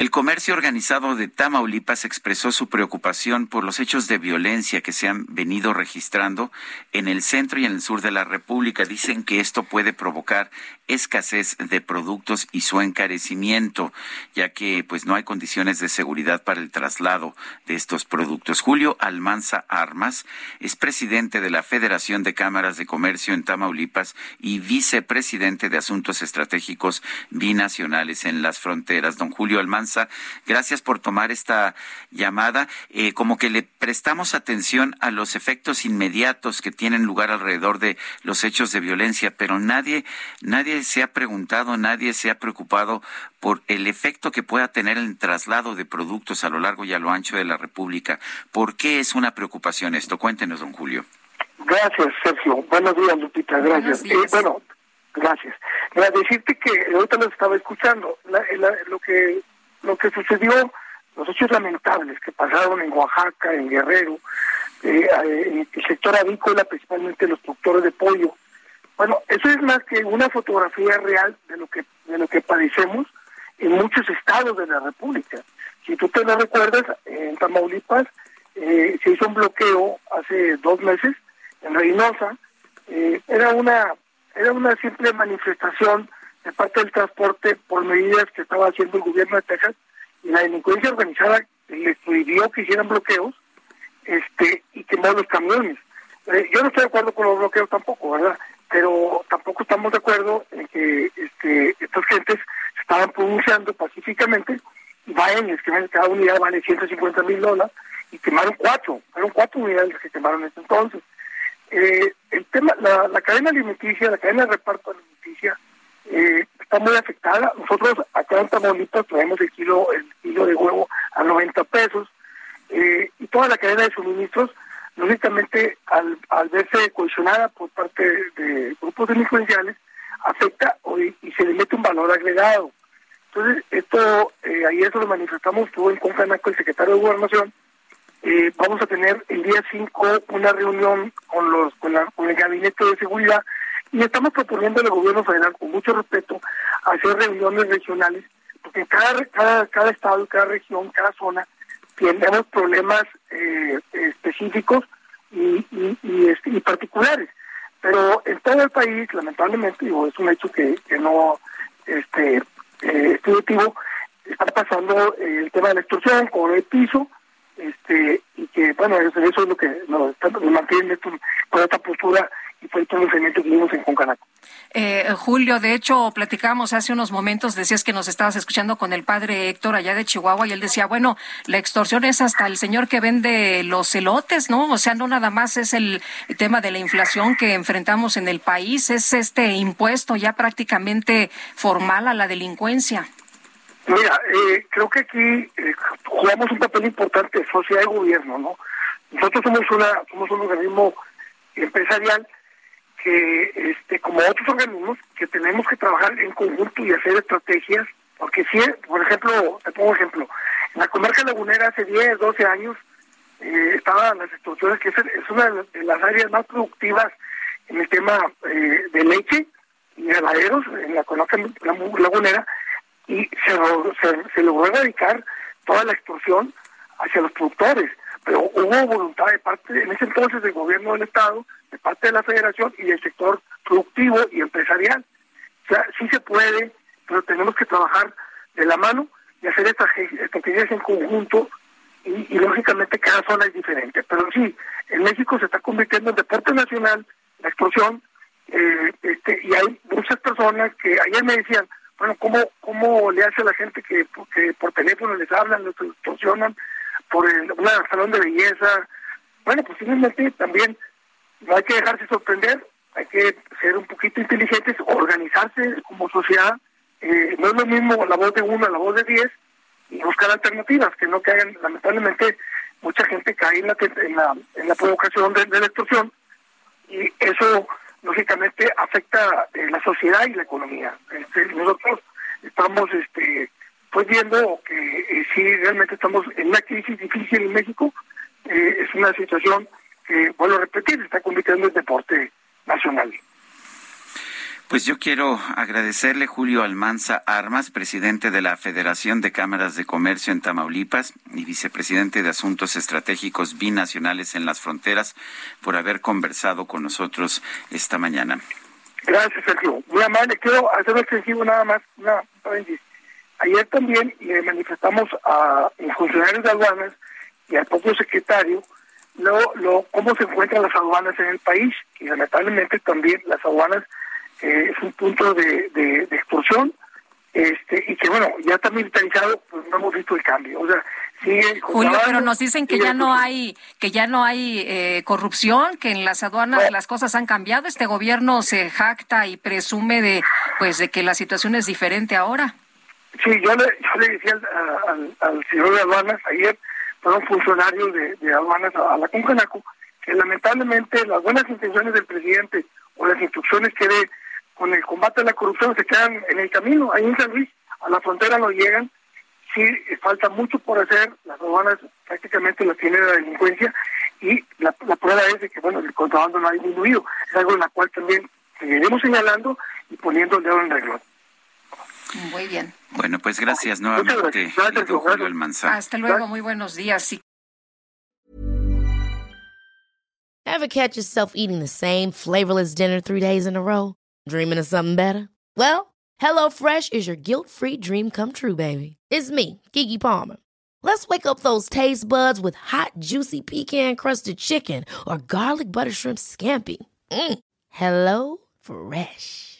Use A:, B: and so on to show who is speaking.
A: El comercio organizado de Tamaulipas expresó su preocupación por los hechos de violencia que se han venido registrando en el centro y en el sur de la República. Dicen que esto puede provocar escasez de productos y su encarecimiento, ya que pues no hay condiciones de seguridad para el traslado de estos productos. Julio Almanza Armas es presidente de la Federación de Cámaras de Comercio en Tamaulipas y vicepresidente de Asuntos Estratégicos Binacionales en las Fronteras. Don Julio Almanza Gracias por tomar esta llamada. Eh, como que le prestamos atención a los efectos inmediatos que tienen lugar alrededor de los hechos de violencia, pero nadie, nadie se ha preguntado, nadie se ha preocupado por el efecto que pueda tener el traslado de productos a lo largo y a lo ancho de la República. ¿Por qué es una preocupación esto? Cuéntenos, don Julio.
B: Gracias, Sergio. Buenos días, Lupita. Gracias. Eh, bueno, gracias. Para decirte que ahorita lo estaba escuchando. lo que lo que sucedió, los hechos lamentables que pasaron en Oaxaca, en Guerrero, eh, en el sector avícola, principalmente los productores de pollo. Bueno, eso es más que una fotografía real de lo que de lo que padecemos en muchos estados de la República. Si tú te lo recuerdas, en Tamaulipas eh, se hizo un bloqueo hace dos meses en Reynosa. Eh, era una era una simple manifestación parte del transporte por medidas que estaba haciendo el gobierno de Texas y la delincuencia organizada les prohibió que hicieran bloqueos este y quemó los camiones. Eh, yo no estoy de acuerdo con los bloqueos tampoco, ¿verdad? Pero tampoco estamos de acuerdo en que este, estas gentes estaban pronunciando pacíficamente y vayan, es que cada unidad vale 150 mil dólares y quemaron cuatro, fueron cuatro unidades que quemaron en ese entonces. Eh, el tema, la, la cadena alimenticia, la cadena de reparto alimenticia, eh, está muy afectada. Nosotros acá en Tamaulipas traemos el kilo, el kilo de huevo a 90 pesos eh, y toda la cadena de suministros, lógicamente, al, al verse cohesionada por parte de grupos delincuenciales, afecta y se le mete un valor agregado. Entonces, esto, eh, ayer lo manifestamos, estuvo en Concanaco el secretario de Gobernación, eh, vamos a tener el día 5 una reunión con los con, la, con el gabinete de seguridad y estamos proponiendo al gobierno federal, con mucho respeto, hacer reuniones regionales, porque cada, cada, cada estado, cada región, cada zona, tenemos problemas eh, específicos y, y, este, y, particulares. Pero en todo el país, lamentablemente, digo, es un hecho que, que no este, eh, estudiativo, está pasando el tema de la extorsión con el piso, este y que, bueno, eso, es lo que nos, nos mantiene con esta postura fue el pronunciamiento que vimos en Concanaco.
C: Eh, Julio, de hecho, platicamos hace unos momentos, decías que nos estabas escuchando con el padre Héctor allá de Chihuahua y él decía, bueno, la extorsión es hasta el señor que vende los elotes, ¿no? O sea, no nada más es el tema de la inflación que enfrentamos en el país, es este impuesto ya prácticamente formal a la delincuencia.
B: Mira, eh, creo que aquí eh, jugamos un papel importante, sociedad y gobierno, ¿no? Nosotros somos una somos un organismo empresarial que, este, como otros organismos, que tenemos que trabajar en conjunto y hacer estrategias, porque si, por ejemplo, te pongo ejemplo, en la comarca lagunera hace 10, 12 años eh, estaban las extorsiones, que es, una de las áreas más productivas en el tema eh, de leche y ganaderos en la comarca lagunera, y se, se, se logró erradicar toda la extorsión hacia los productores pero hubo voluntad de parte, en ese entonces, del gobierno del Estado, de parte de la Federación y del sector productivo y empresarial. O sea, sí se puede, pero tenemos que trabajar de la mano y hacer estrategias en conjunto y, lógicamente cada zona es diferente. Pero sí, en México se está convirtiendo en deporte nacional la explosión eh, este, y hay muchas personas que ayer me decían, bueno, ¿cómo, cómo le hace a la gente que, que por teléfono les hablan, les extorsionan? Por el, salón de belleza. Bueno, posiblemente también no hay que dejarse sorprender, hay que ser un poquito inteligentes, organizarse como sociedad eh, no es lo mismo la voz de uno la voz de diez y buscar alternativas que no caigan, lamentablemente mucha gente cae en la, en la, en la provocación de, la extorsión y eso lógicamente afecta eh, la sociedad y la economía. Este, nosotros estamos este pues viendo que eh, sí realmente estamos en una crisis difícil en México, eh, es una situación que, vuelvo a repetir, está convirtiendo en deporte nacional.
A: Pues yo quiero agradecerle Julio Almanza Armas, presidente de la Federación de Cámaras de Comercio en Tamaulipas y vicepresidente de Asuntos Estratégicos Binacionales en las Fronteras, por haber conversado con nosotros esta mañana.
B: Gracias, Sergio. Muy amable. Quiero hacer un extensivo nada más. Una, Ayer también le manifestamos a los funcionarios de aduanas y al propio secretario lo, lo, cómo se encuentran las aduanas en el país y lamentablemente también las aduanas es un punto de, de, extorsión este y que bueno ya está militarizado pues no hemos visto el cambio. O sea sigue
C: Julio pero nos dicen que ya no hay que ya no hay eh, corrupción que en las aduanas las cosas han cambiado. Este gobierno se jacta y presume de pues de que la situación es diferente ahora
B: sí yo le yo le decía al, señor de aduanas ayer fueron funcionarios de, de aduanas a, la Concanaco que lamentablemente las buenas intenciones del presidente o las instrucciones que dé con el combate a la corrupción se quedan en el camino. Ahí en San Luis, a la frontera no llegan. Sí, falta mucho por hacer. Las aduanas prácticamente las tiene la delincuencia y la, prueba es de que, bueno, el contrabando no ha disminuido. Es algo en la cual también seguiremos señalando y poniendo el dedo en el.
C: Muy bien.
A: Bueno, pues gracias nuevamente,
C: Hasta luego, muy buenos días.
D: Ever catch yourself eating the same flavorless dinner three days in a row? Dreaming of something better? Well, HelloFresh is your guilt-free dream come true, baby. It's me, Kiki Palmer. Let's wake up those taste buds with hot, juicy pecan-crusted chicken or garlic butter shrimp scampi. Mm. Hello Fresh.